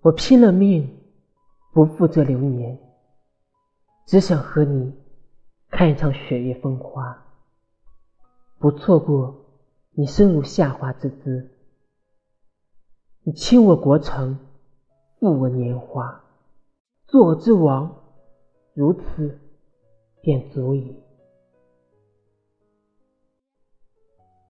我拼了命不负这流年只想和你看一场雪月风花不错过你生如夏花之姿。你倾我国城负我年华做我之王如此便足矣。